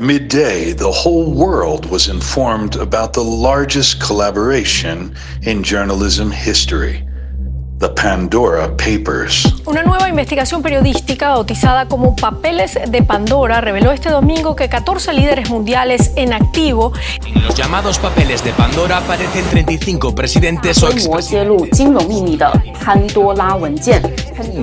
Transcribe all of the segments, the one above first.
Midday, the whole world was informed about the largest collaboration in journalism history the Pandora Papers. Una nueva investigación periodística bautizada como Papeles de Pandora reveló este domingo que 14 líderes mundiales en activo. En los llamados papeles de Pandora aparecen 35 presidentes o expresidentes.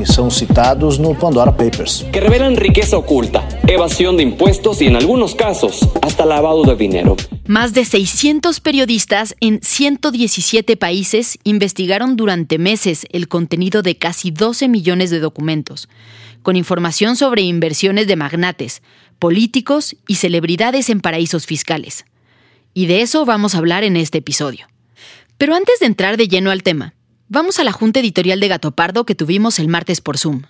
Son citados no Pandora Papers. Que revelan riqueza oculta, evasión de impuestos y en algunos casos hasta lavado de dinero. Más de 600 periodistas en 117 países investigaron durante meses el contenido de casi 12 millones de documentos, con información sobre inversiones de magnates, políticos y celebridades en paraísos fiscales. Y de eso vamos a hablar en este episodio. Pero antes de entrar de lleno al tema, vamos a la junta editorial de Gato Pardo que tuvimos el martes por Zoom.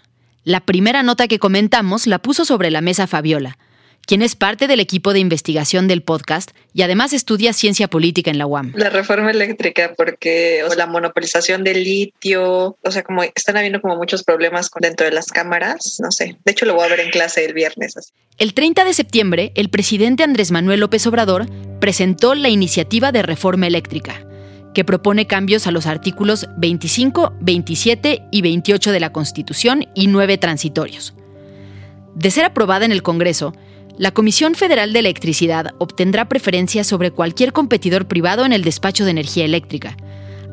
La primera nota que comentamos la puso sobre la mesa Fabiola, quien es parte del equipo de investigación del podcast y además estudia ciencia política en la UAM. La reforma eléctrica, porque o la monopolización del litio, o sea, como están habiendo como muchos problemas dentro de las cámaras, no sé. De hecho, lo voy a ver en clase el viernes. El 30 de septiembre, el presidente Andrés Manuel López Obrador presentó la iniciativa de reforma eléctrica que propone cambios a los artículos 25, 27 y 28 de la Constitución y nueve transitorios. De ser aprobada en el Congreso, la Comisión Federal de Electricidad obtendrá preferencia sobre cualquier competidor privado en el despacho de energía eléctrica,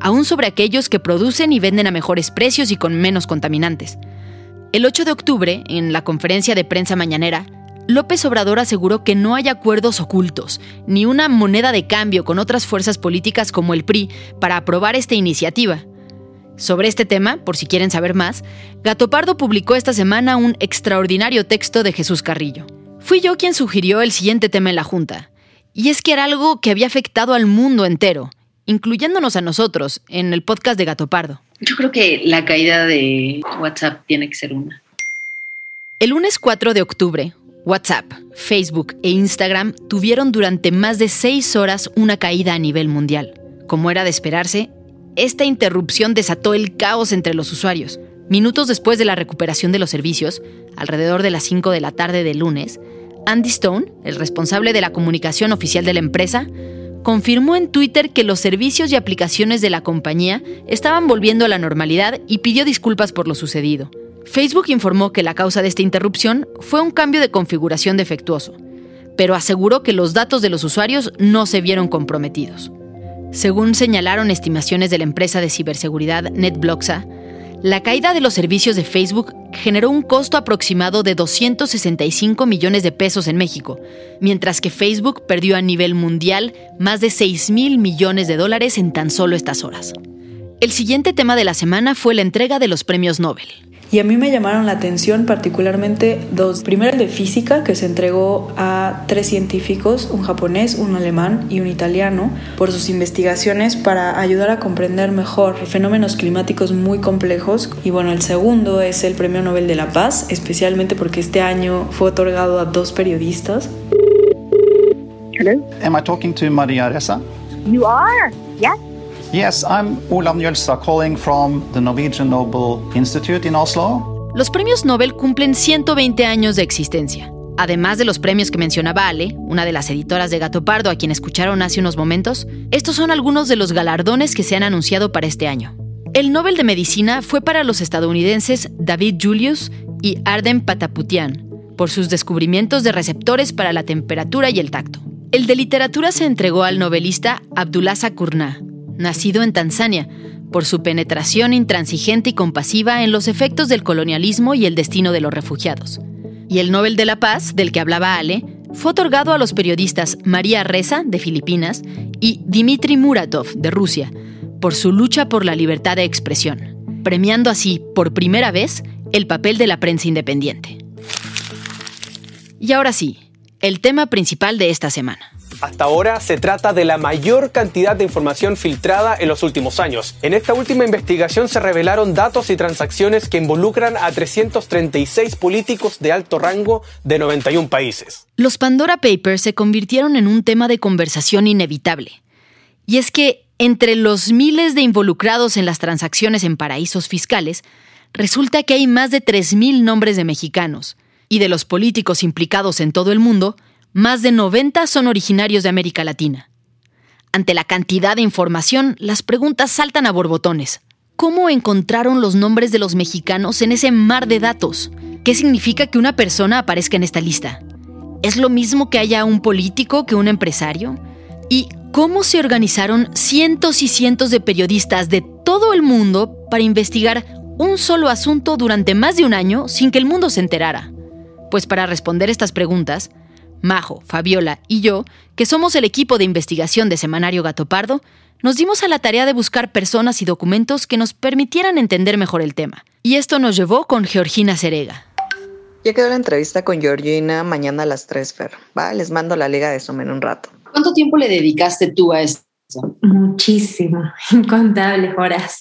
aún sobre aquellos que producen y venden a mejores precios y con menos contaminantes. El 8 de octubre, en la conferencia de prensa mañanera, López Obrador aseguró que no hay acuerdos ocultos, ni una moneda de cambio con otras fuerzas políticas como el PRI para aprobar esta iniciativa. Sobre este tema, por si quieren saber más, Gato Pardo publicó esta semana un extraordinario texto de Jesús Carrillo. Fui yo quien sugirió el siguiente tema en la Junta, y es que era algo que había afectado al mundo entero, incluyéndonos a nosotros en el podcast de Gato Pardo. Yo creo que la caída de WhatsApp tiene que ser una. El lunes 4 de octubre, WhatsApp, Facebook e Instagram tuvieron durante más de seis horas una caída a nivel mundial. Como era de esperarse, esta interrupción desató el caos entre los usuarios. Minutos después de la recuperación de los servicios, alrededor de las 5 de la tarde del lunes, Andy Stone, el responsable de la comunicación oficial de la empresa, confirmó en Twitter que los servicios y aplicaciones de la compañía estaban volviendo a la normalidad y pidió disculpas por lo sucedido. Facebook informó que la causa de esta interrupción fue un cambio de configuración defectuoso, pero aseguró que los datos de los usuarios no se vieron comprometidos. Según señalaron estimaciones de la empresa de ciberseguridad NetBloxa, la caída de los servicios de Facebook generó un costo aproximado de 265 millones de pesos en México, mientras que Facebook perdió a nivel mundial más de 6 mil millones de dólares en tan solo estas horas. El siguiente tema de la semana fue la entrega de los premios Nobel. Y a mí me llamaron la atención particularmente dos. Primero el de física, que se entregó a tres científicos, un japonés, un alemán y un italiano, por sus investigaciones para ayudar a comprender mejor fenómenos climáticos muy complejos. Y bueno, el segundo es el Premio Nobel de la Paz, especialmente porque este año fue otorgado a dos periodistas. Hello? Am I talking to Maria Ressa? You are? Yes. Yes, I'm Olav Njølstad calling from the Norwegian Nobel Institute in Oslo. Los premios Nobel cumplen 120 años de existencia. Además de los premios que mencionaba Ale, una de las editoras de Gato Pardo a quien escucharon hace unos momentos, estos son algunos de los galardones que se han anunciado para este año. El Nobel de Medicina fue para los estadounidenses David Julius y Arden Pataputian, por sus descubrimientos de receptores para la temperatura y el tacto. El de literatura se entregó al novelista Abdullah Kurna, nacido en Tanzania, por su penetración intransigente y compasiva en los efectos del colonialismo y el destino de los refugiados y el Nobel de la Paz, del que hablaba Ale, fue otorgado a los periodistas María Reza, de Filipinas, y Dmitry Muratov, de Rusia, por su lucha por la libertad de expresión, premiando así, por primera vez, el papel de la prensa independiente. Y ahora sí, el tema principal de esta semana. Hasta ahora se trata de la mayor cantidad de información filtrada en los últimos años. En esta última investigación se revelaron datos y transacciones que involucran a 336 políticos de alto rango de 91 países. Los Pandora Papers se convirtieron en un tema de conversación inevitable. Y es que entre los miles de involucrados en las transacciones en paraísos fiscales, resulta que hay más de 3.000 nombres de mexicanos. Y de los políticos implicados en todo el mundo, más de 90 son originarios de América Latina. Ante la cantidad de información, las preguntas saltan a borbotones. ¿Cómo encontraron los nombres de los mexicanos en ese mar de datos? ¿Qué significa que una persona aparezca en esta lista? ¿Es lo mismo que haya un político que un empresario? ¿Y cómo se organizaron cientos y cientos de periodistas de todo el mundo para investigar un solo asunto durante más de un año sin que el mundo se enterara? Pues para responder estas preguntas, Majo, Fabiola y yo, que somos el equipo de investigación de Semanario Gato Pardo, nos dimos a la tarea de buscar personas y documentos que nos permitieran entender mejor el tema. Y esto nos llevó con Georgina Cerega. Ya quedó la entrevista con Georgina mañana a las 3, Fer. Va, les mando la liga de Zoom en un rato. ¿Cuánto tiempo le dedicaste tú a esto? Muchísimo, incontables horas,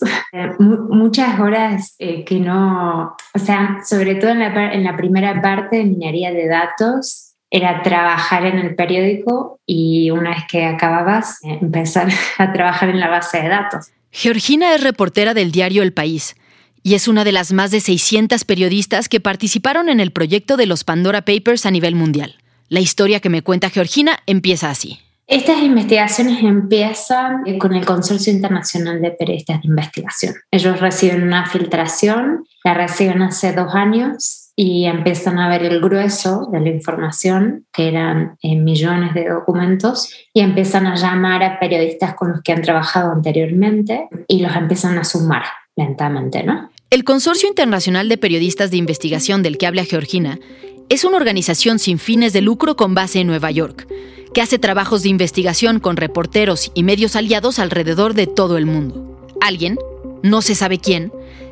muchas horas eh, que no, o sea, sobre todo en la, en la primera parte de minería de datos, era trabajar en el periódico y una vez que acababas, eh, empezar a trabajar en la base de datos. Georgina es reportera del diario El País y es una de las más de 600 periodistas que participaron en el proyecto de los Pandora Papers a nivel mundial. La historia que me cuenta Georgina empieza así. Estas investigaciones empiezan con el Consorcio Internacional de Periodistas de Investigación. Ellos reciben una filtración, la reciben hace dos años y empiezan a ver el grueso de la información, que eran eh, millones de documentos, y empiezan a llamar a periodistas con los que han trabajado anteriormente y los empiezan a sumar lentamente, ¿no? El Consorcio Internacional de Periodistas de Investigación del que habla Georgina es una organización sin fines de lucro con base en Nueva York, que hace trabajos de investigación con reporteros y medios aliados alrededor de todo el mundo. Alguien, no se sabe quién,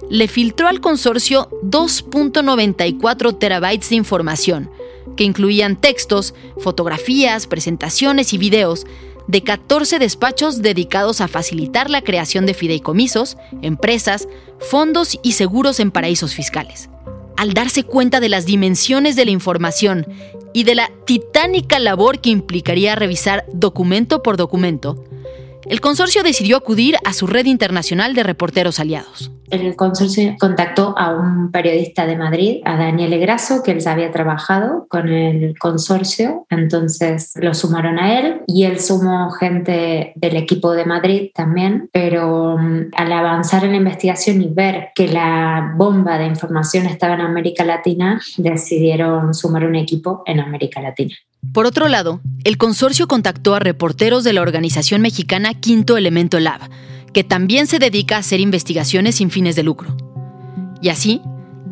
le filtró al consorcio 2.94 terabytes de información, que incluían textos, fotografías, presentaciones y videos de 14 despachos dedicados a facilitar la creación de fideicomisos, empresas, fondos y seguros en paraísos fiscales. Al darse cuenta de las dimensiones de la información y de la titánica labor que implicaría revisar documento por documento, el consorcio decidió acudir a su red internacional de reporteros aliados. El consorcio contactó a un periodista de Madrid, a Daniel Grasso, que él ya había trabajado con el consorcio, entonces lo sumaron a él y él sumó gente del equipo de Madrid también, pero mm, al avanzar en la investigación y ver que la bomba de información estaba en América Latina, decidieron sumar un equipo en América Latina. Por otro lado, el consorcio contactó a reporteros de la organización mexicana Quinto Elemento Lab, que también se dedica a hacer investigaciones sin fines de lucro. Y así,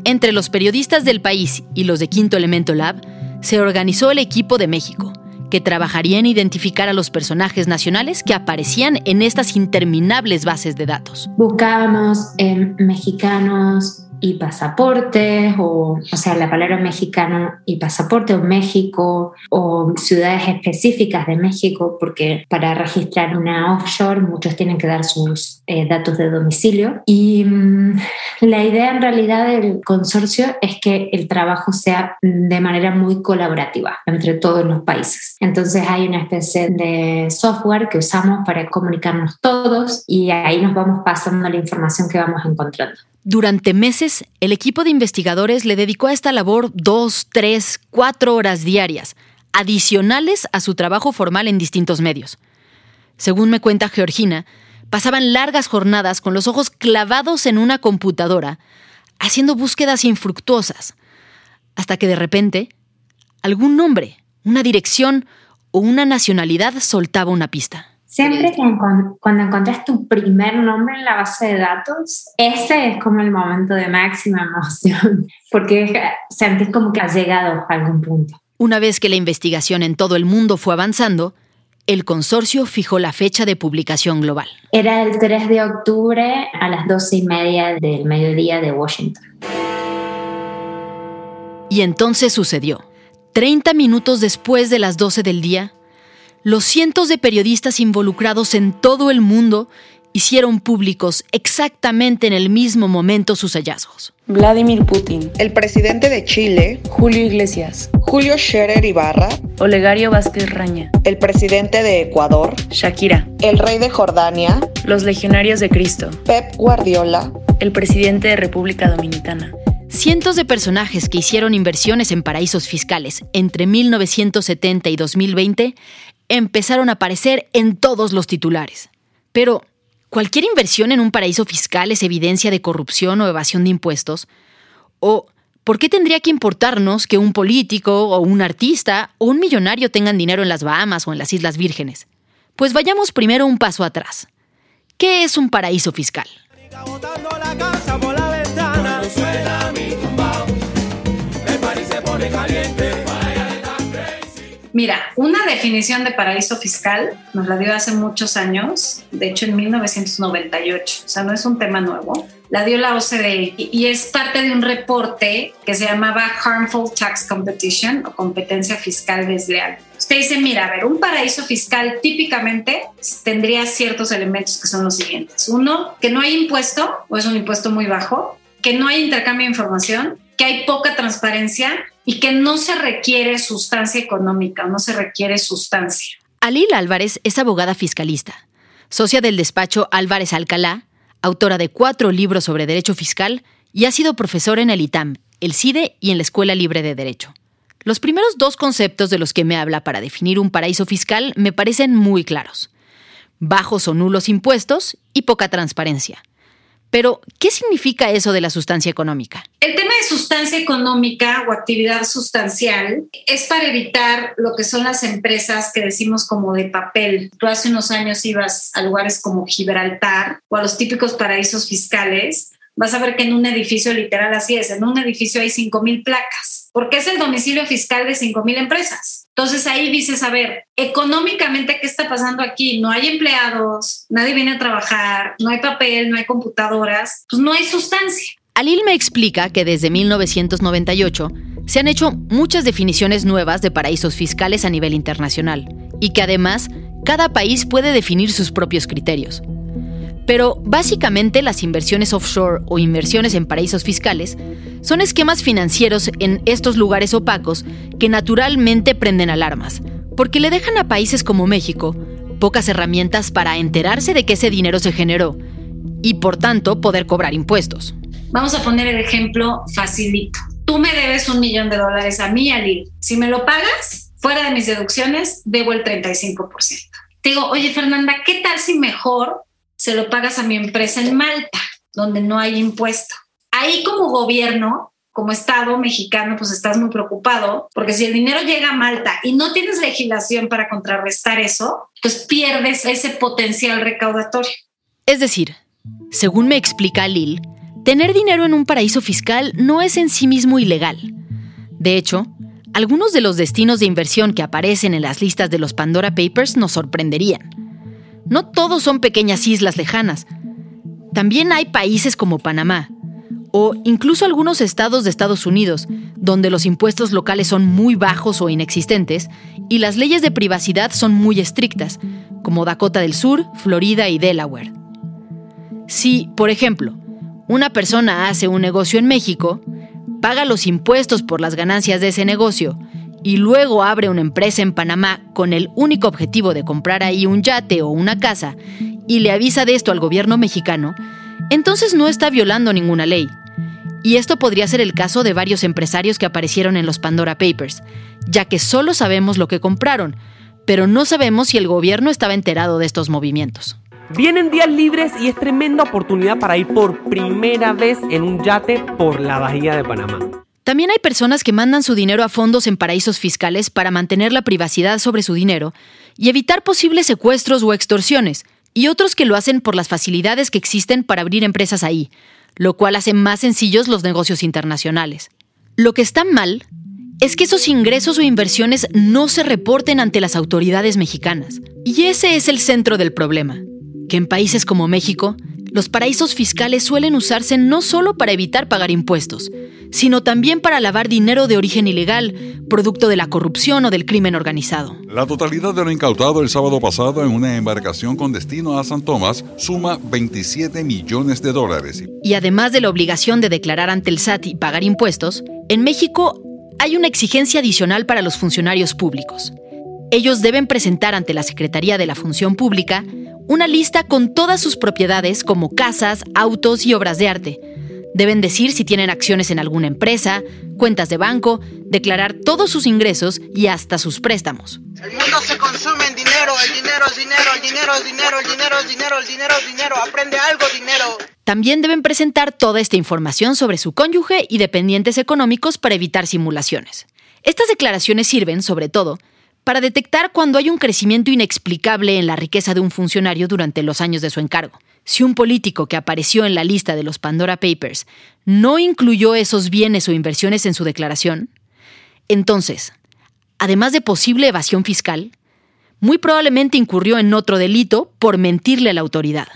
entre los periodistas del país y los de Quinto Elemento Lab, se organizó el equipo de México, que trabajaría en identificar a los personajes nacionales que aparecían en estas interminables bases de datos. Buscábamos en mexicanos y pasaportes, o, o sea, la palabra mexicano y pasaporte, o México, o ciudades específicas de México, porque para registrar una offshore muchos tienen que dar sus eh, datos de domicilio. Y mm, la idea en realidad del consorcio es que el trabajo sea de manera muy colaborativa entre todos los países. Entonces hay una especie de software que usamos para comunicarnos todos y ahí nos vamos pasando la información que vamos encontrando. Durante meses, el equipo de investigadores le dedicó a esta labor dos, tres, cuatro horas diarias, adicionales a su trabajo formal en distintos medios. Según me cuenta Georgina, pasaban largas jornadas con los ojos clavados en una computadora, haciendo búsquedas infructuosas, hasta que de repente algún nombre, una dirección o una nacionalidad soltaba una pista. Siempre que cuando encuentras tu primer nombre en la base de datos, ese es como el momento de máxima emoción, porque sentís como que has llegado a algún punto. Una vez que la investigación en todo el mundo fue avanzando, el consorcio fijó la fecha de publicación global. Era el 3 de octubre a las 12 y media del mediodía de Washington. Y entonces sucedió. 30 minutos después de las 12 del día, los cientos de periodistas involucrados en todo el mundo hicieron públicos exactamente en el mismo momento sus hallazgos. Vladimir Putin, El presidente de Chile, Julio Iglesias, Julio Scherer Ibarra, Olegario Vázquez Raña, el presidente de Ecuador, Shakira, el rey de Jordania, los legionarios de Cristo, Pep Guardiola, el presidente de República Dominicana. Cientos de personajes que hicieron inversiones en paraísos fiscales entre 1970 y 2020 empezaron a aparecer en todos los titulares. Pero, ¿cualquier inversión en un paraíso fiscal es evidencia de corrupción o evasión de impuestos? ¿O por qué tendría que importarnos que un político o un artista o un millonario tengan dinero en las Bahamas o en las Islas Vírgenes? Pues vayamos primero un paso atrás. ¿Qué es un paraíso fiscal? Mira, una definición de paraíso fiscal nos la dio hace muchos años, de hecho en 1998, o sea, no es un tema nuevo. La dio la OCDE y es parte de un reporte que se llamaba Harmful Tax Competition o competencia fiscal desleal. Usted dice, mira, a ver, un paraíso fiscal típicamente tendría ciertos elementos que son los siguientes. Uno, que no hay impuesto o es un impuesto muy bajo, que no hay intercambio de información, que hay poca transparencia y que no se requiere sustancia económica, no se requiere sustancia. Alil Álvarez es abogada fiscalista, socia del despacho Álvarez Alcalá, autora de cuatro libros sobre derecho fiscal y ha sido profesora en el ITAM, el CIDE y en la Escuela Libre de Derecho. Los primeros dos conceptos de los que me habla para definir un paraíso fiscal me parecen muy claros. Bajos o nulos impuestos y poca transparencia. Pero, ¿qué significa eso de la sustancia económica? El tema de sustancia económica o actividad sustancial es para evitar lo que son las empresas que decimos como de papel. Tú hace unos años ibas a lugares como Gibraltar o a los típicos paraísos fiscales. Vas a ver que en un edificio literal así es, en un edificio hay 5.000 placas, porque es el domicilio fiscal de 5.000 empresas. Entonces ahí dices, a ver, económicamente, ¿qué está pasando aquí? No hay empleados, nadie viene a trabajar, no hay papel, no hay computadoras, pues no hay sustancia. Alil me explica que desde 1998 se han hecho muchas definiciones nuevas de paraísos fiscales a nivel internacional y que además cada país puede definir sus propios criterios. Pero básicamente las inversiones offshore o inversiones en paraísos fiscales son esquemas financieros en estos lugares opacos que naturalmente prenden alarmas, porque le dejan a países como México pocas herramientas para enterarse de que ese dinero se generó y por tanto poder cobrar impuestos. Vamos a poner el ejemplo facilito. Tú me debes un millón de dólares a mí, Ali. Si me lo pagas, fuera de mis deducciones, debo el 35%. Te digo, oye Fernanda, ¿qué tal si mejor se lo pagas a mi empresa en Malta, donde no hay impuesto? Ahí como gobierno, como Estado mexicano, pues estás muy preocupado, porque si el dinero llega a Malta y no tienes legislación para contrarrestar eso, pues pierdes ese potencial recaudatorio. Es decir, según me explica Lil, tener dinero en un paraíso fiscal no es en sí mismo ilegal. De hecho, algunos de los destinos de inversión que aparecen en las listas de los Pandora Papers nos sorprenderían. No todos son pequeñas islas lejanas. También hay países como Panamá, o incluso algunos estados de Estados Unidos, donde los impuestos locales son muy bajos o inexistentes y las leyes de privacidad son muy estrictas, como Dakota del Sur, Florida y Delaware. Si, por ejemplo, una persona hace un negocio en México, paga los impuestos por las ganancias de ese negocio y luego abre una empresa en Panamá con el único objetivo de comprar ahí un yate o una casa y le avisa de esto al gobierno mexicano, entonces no está violando ninguna ley. Y esto podría ser el caso de varios empresarios que aparecieron en los Pandora Papers, ya que solo sabemos lo que compraron, pero no sabemos si el gobierno estaba enterado de estos movimientos. Vienen días libres y es tremenda oportunidad para ir por primera vez en un yate por la Bahía de Panamá. También hay personas que mandan su dinero a fondos en paraísos fiscales para mantener la privacidad sobre su dinero y evitar posibles secuestros o extorsiones, y otros que lo hacen por las facilidades que existen para abrir empresas ahí, lo cual hace más sencillos los negocios internacionales. Lo que está mal es que esos ingresos o inversiones no se reporten ante las autoridades mexicanas. Y ese es el centro del problema, que en países como México, los paraísos fiscales suelen usarse no solo para evitar pagar impuestos, sino también para lavar dinero de origen ilegal, producto de la corrupción o del crimen organizado. La totalidad de lo incautado el sábado pasado en una embarcación con destino a San Tomás suma 27 millones de dólares. Y además de la obligación de declarar ante el SAT y pagar impuestos, en México hay una exigencia adicional para los funcionarios públicos. Ellos deben presentar ante la Secretaría de la Función Pública una lista con todas sus propiedades como casas, autos y obras de arte. Deben decir si tienen acciones en alguna empresa, cuentas de banco, declarar todos sus ingresos y hasta sus préstamos. El mundo se consume en dinero, el dinero es dinero, el dinero es dinero, el dinero es dinero, el dinero es dinero, aprende algo dinero. También deben presentar toda esta información sobre su cónyuge y dependientes económicos para evitar simulaciones. Estas declaraciones sirven, sobre todo, para detectar cuando hay un crecimiento inexplicable en la riqueza de un funcionario durante los años de su encargo. Si un político que apareció en la lista de los Pandora Papers no incluyó esos bienes o inversiones en su declaración, entonces, además de posible evasión fiscal, muy probablemente incurrió en otro delito por mentirle a la autoridad.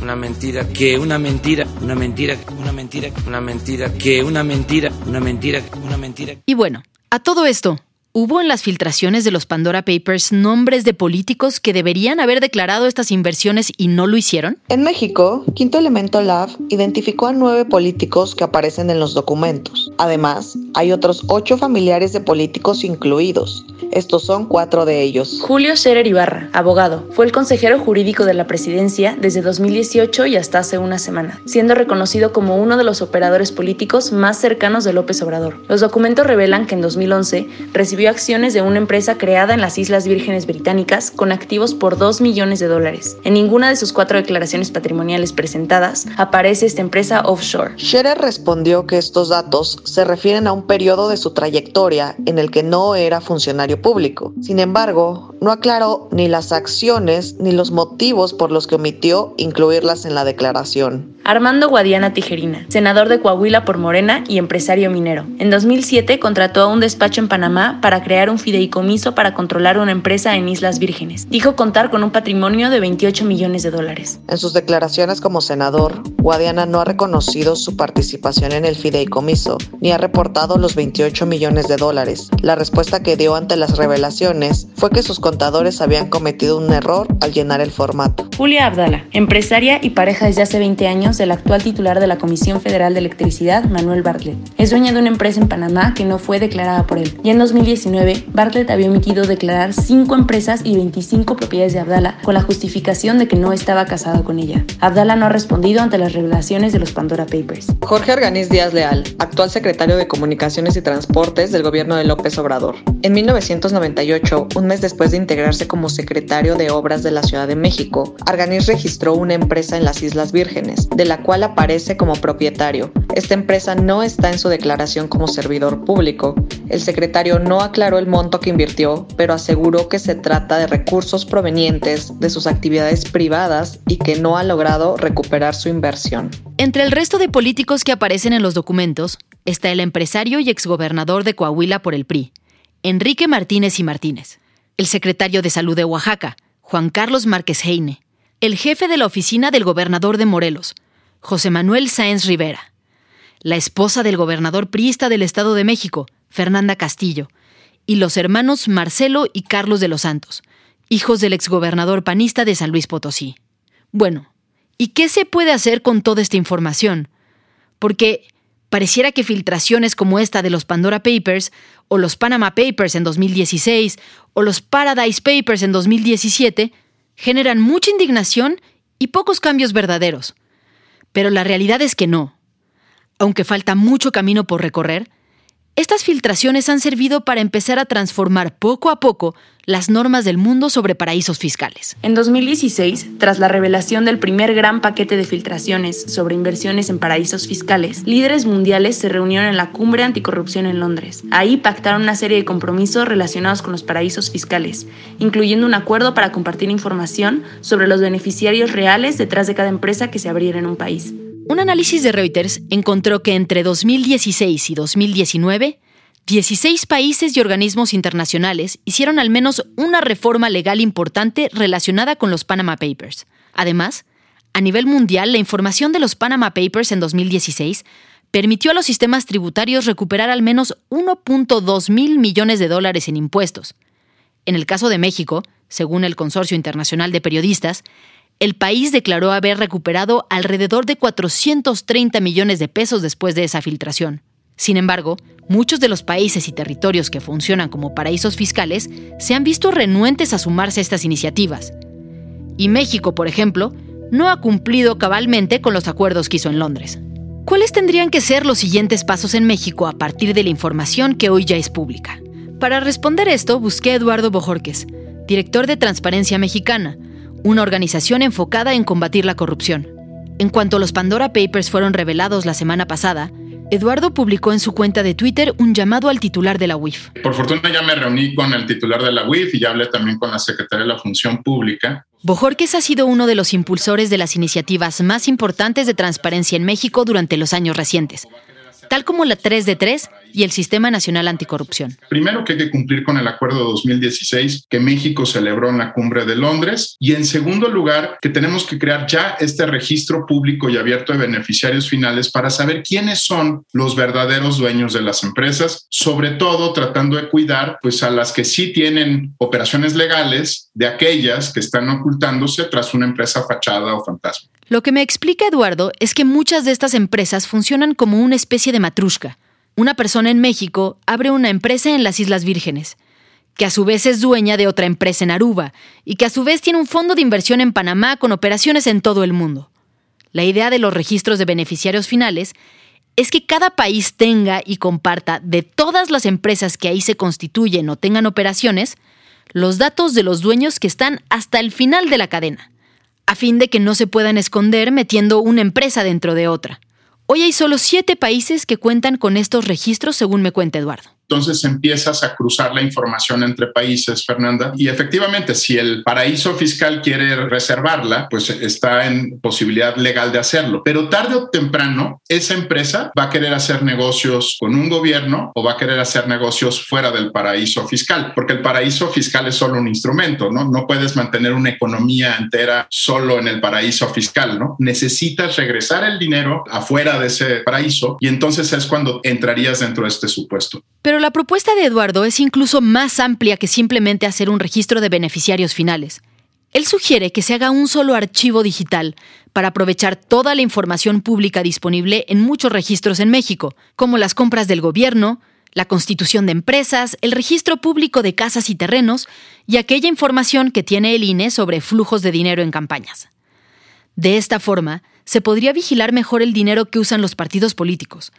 Una mentira, que una mentira, una mentira, una mentira, una mentira, que una mentira, una mentira, una mentira. Y bueno, a todo esto, ¿Hubo en las filtraciones de los Pandora Papers nombres de políticos que deberían haber declarado estas inversiones y no lo hicieron? En México, Quinto Elemento Lab identificó a nueve políticos que aparecen en los documentos. Además, hay otros ocho familiares de políticos incluidos. Estos son cuatro de ellos. Julio Scherer Ibarra, abogado, fue el consejero jurídico de la presidencia desde 2018 y hasta hace una semana, siendo reconocido como uno de los operadores políticos más cercanos de López Obrador. Los documentos revelan que en 2011 recibió acciones de una empresa creada en las Islas Vírgenes Británicas con activos por 2 millones de dólares. En ninguna de sus cuatro declaraciones patrimoniales presentadas aparece esta empresa offshore. Scherer respondió que estos datos se refieren a un periodo de su trayectoria en el que no era funcionario público. Sin embargo, no aclaró ni las acciones ni los motivos por los que omitió incluirlas en la declaración. Armando Guadiana Tijerina, senador de Coahuila por Morena y empresario minero. En 2007 contrató a un despacho en Panamá para crear un fideicomiso para controlar una empresa en Islas Vírgenes. Dijo contar con un patrimonio de 28 millones de dólares. En sus declaraciones como senador, Guadiana no ha reconocido su participación en el fideicomiso, ni ha reportado los 28 millones de dólares. La respuesta que dio ante las revelaciones fue que sus contadores habían cometido un error al llenar el formato. Julia Abdala, empresaria y pareja desde hace 20 años del actual titular de la Comisión Federal de Electricidad, Manuel Bartlett. Es dueña de una empresa en Panamá que no fue declarada por él. Y en 2010 Bartlett había omitido declarar 5 empresas y 25 propiedades de Abdala con la justificación de que no estaba casado con ella. Abdala no ha respondido ante las revelaciones de los Pandora Papers. Jorge Arganiz Díaz Leal, actual secretario de Y Transportes del gobierno de López Obrador. En 1998, un mes después de integrarse como secretario de Obras de la Ciudad de México, Arganiz registró una empresa en las Islas Vírgenes, de la cual aparece como propietario. Esta empresa no está en su declaración como servidor público. El secretario no aclaró el monto que invirtió, pero aseguró que se trata de recursos provenientes de sus actividades privadas y que no ha logrado recuperar su inversión. Entre el resto de políticos que aparecen en los documentos está el empresario y exgobernador de Coahuila por el PRI, Enrique Martínez y Martínez, el secretario de Salud de Oaxaca, Juan Carlos Márquez Heine, el jefe de la oficina del gobernador de Morelos, José Manuel Sáenz Rivera, la esposa del gobernador priista del Estado de México, Fernanda Castillo, y los hermanos Marcelo y Carlos de los Santos, hijos del exgobernador panista de San Luis Potosí. Bueno, ¿y qué se puede hacer con toda esta información? Porque pareciera que filtraciones como esta de los Pandora Papers, o los Panama Papers en 2016, o los Paradise Papers en 2017, generan mucha indignación y pocos cambios verdaderos. Pero la realidad es que no. Aunque falta mucho camino por recorrer, estas filtraciones han servido para empezar a transformar poco a poco las normas del mundo sobre paraísos fiscales. En 2016, tras la revelación del primer gran paquete de filtraciones sobre inversiones en paraísos fiscales, líderes mundiales se reunieron en la cumbre anticorrupción en Londres. Ahí pactaron una serie de compromisos relacionados con los paraísos fiscales, incluyendo un acuerdo para compartir información sobre los beneficiarios reales detrás de cada empresa que se abriera en un país. Un análisis de Reuters encontró que entre 2016 y 2019, 16 países y organismos internacionales hicieron al menos una reforma legal importante relacionada con los Panama Papers. Además, a nivel mundial, la información de los Panama Papers en 2016 permitió a los sistemas tributarios recuperar al menos 1.2 mil millones de dólares en impuestos. En el caso de México, según el Consorcio Internacional de Periodistas, el país declaró haber recuperado alrededor de 430 millones de pesos después de esa filtración. Sin embargo, muchos de los países y territorios que funcionan como paraísos fiscales se han visto renuentes a sumarse a estas iniciativas. Y México, por ejemplo, no ha cumplido cabalmente con los acuerdos que hizo en Londres. ¿Cuáles tendrían que ser los siguientes pasos en México a partir de la información que hoy ya es pública? Para responder esto, busqué a Eduardo Bojorques, director de Transparencia Mexicana, una organización enfocada en combatir la corrupción. En cuanto los Pandora Papers fueron revelados la semana pasada, Eduardo publicó en su cuenta de Twitter un llamado al titular de la UIF. Por fortuna ya me reuní con el titular de la UIF y ya hablé también con la secretaria de la Función Pública. Bojorques ha sido uno de los impulsores de las iniciativas más importantes de transparencia en México durante los años recientes tal como la 3 de 3 y el Sistema Nacional Anticorrupción. Primero que hay que cumplir con el acuerdo de 2016 que México celebró en la cumbre de Londres y en segundo lugar que tenemos que crear ya este registro público y abierto de beneficiarios finales para saber quiénes son los verdaderos dueños de las empresas, sobre todo tratando de cuidar pues a las que sí tienen operaciones legales de aquellas que están ocultándose tras una empresa fachada o fantasma. Lo que me explica Eduardo es que muchas de estas empresas funcionan como una especie de matrushka. Una persona en México abre una empresa en las Islas Vírgenes, que a su vez es dueña de otra empresa en Aruba y que a su vez tiene un fondo de inversión en Panamá con operaciones en todo el mundo. La idea de los registros de beneficiarios finales es que cada país tenga y comparta de todas las empresas que ahí se constituyen o tengan operaciones los datos de los dueños que están hasta el final de la cadena a fin de que no se puedan esconder metiendo una empresa dentro de otra. Hoy hay solo siete países que cuentan con estos registros, según me cuenta Eduardo entonces empiezas a cruzar la información entre países, Fernanda. Y efectivamente, si el paraíso fiscal quiere reservarla, pues está en posibilidad legal de hacerlo. Pero tarde o temprano, esa empresa va a querer hacer negocios con un gobierno o va a querer hacer negocios fuera del paraíso fiscal, porque el paraíso fiscal es solo un instrumento, ¿no? No puedes mantener una economía entera solo en el paraíso fiscal, ¿no? Necesitas regresar el dinero afuera de ese paraíso y entonces es cuando entrarías dentro de este supuesto. La propuesta de Eduardo es incluso más amplia que simplemente hacer un registro de beneficiarios finales. Él sugiere que se haga un solo archivo digital para aprovechar toda la información pública disponible en muchos registros en México, como las compras del gobierno, la constitución de empresas, el registro público de casas y terrenos y aquella información que tiene el INE sobre flujos de dinero en campañas. De esta forma, se podría vigilar mejor el dinero que usan los partidos políticos,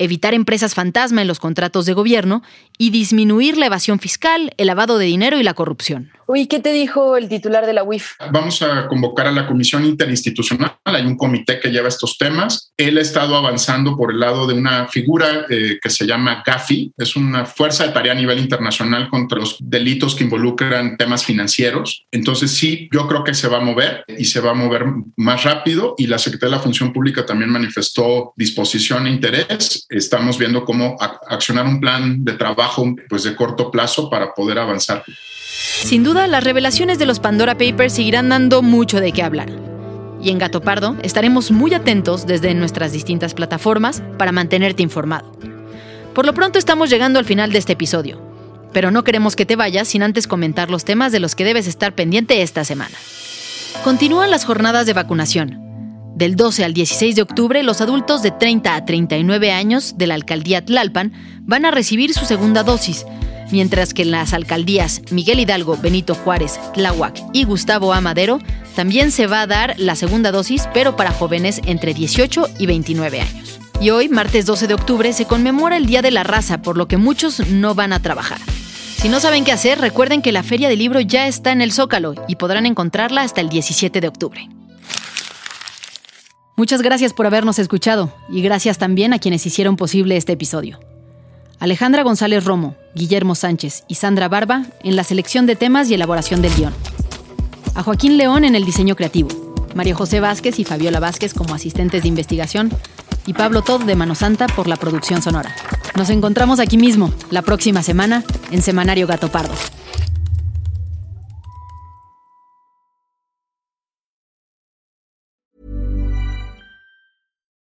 evitar empresas fantasma en los contratos de gobierno y disminuir la evasión fiscal, el lavado de dinero y la corrupción. Uy, ¿qué te dijo el titular de la UIF? Vamos a convocar a la Comisión Interinstitucional. Hay un comité que lleva estos temas. Él ha estado avanzando por el lado de una figura eh, que se llama GAFI. Es una fuerza de tarea a nivel internacional contra los delitos que involucran temas financieros. Entonces, sí, yo creo que se va a mover y se va a mover más rápido. Y la Secretaría de la Función Pública también manifestó disposición e interés. Estamos viendo cómo accionar un plan de trabajo pues, de corto plazo para poder avanzar. Sin duda, las revelaciones de los Pandora Papers seguirán dando mucho de qué hablar. Y en Gato Pardo estaremos muy atentos desde nuestras distintas plataformas para mantenerte informado. Por lo pronto estamos llegando al final de este episodio, pero no queremos que te vayas sin antes comentar los temas de los que debes estar pendiente esta semana. Continúan las jornadas de vacunación. Del 12 al 16 de octubre, los adultos de 30 a 39 años de la alcaldía Tlalpan van a recibir su segunda dosis mientras que en las alcaldías Miguel Hidalgo, Benito Juárez, Tláhuac y Gustavo Amadero También se va a dar la segunda dosis, pero para jóvenes entre 18 y 29 años. Y hoy, martes 12 de octubre, se conmemora el Día de la Raza, por lo que muchos no van a trabajar. Si no saben qué hacer, recuerden que la Feria del Libro ya está en el Zócalo y podrán encontrarla hasta el 17 de octubre. Muchas gracias por habernos escuchado y gracias también a quienes hicieron posible este episodio. Alejandra González Romo, Guillermo Sánchez y Sandra Barba en la selección de temas y elaboración del guion. A Joaquín León en el diseño creativo. María José Vázquez y Fabiola Vázquez como asistentes de investigación y Pablo Todd de Mano Santa por la producción sonora. Nos encontramos aquí mismo, la próxima semana, en Semanario Gato Pardo.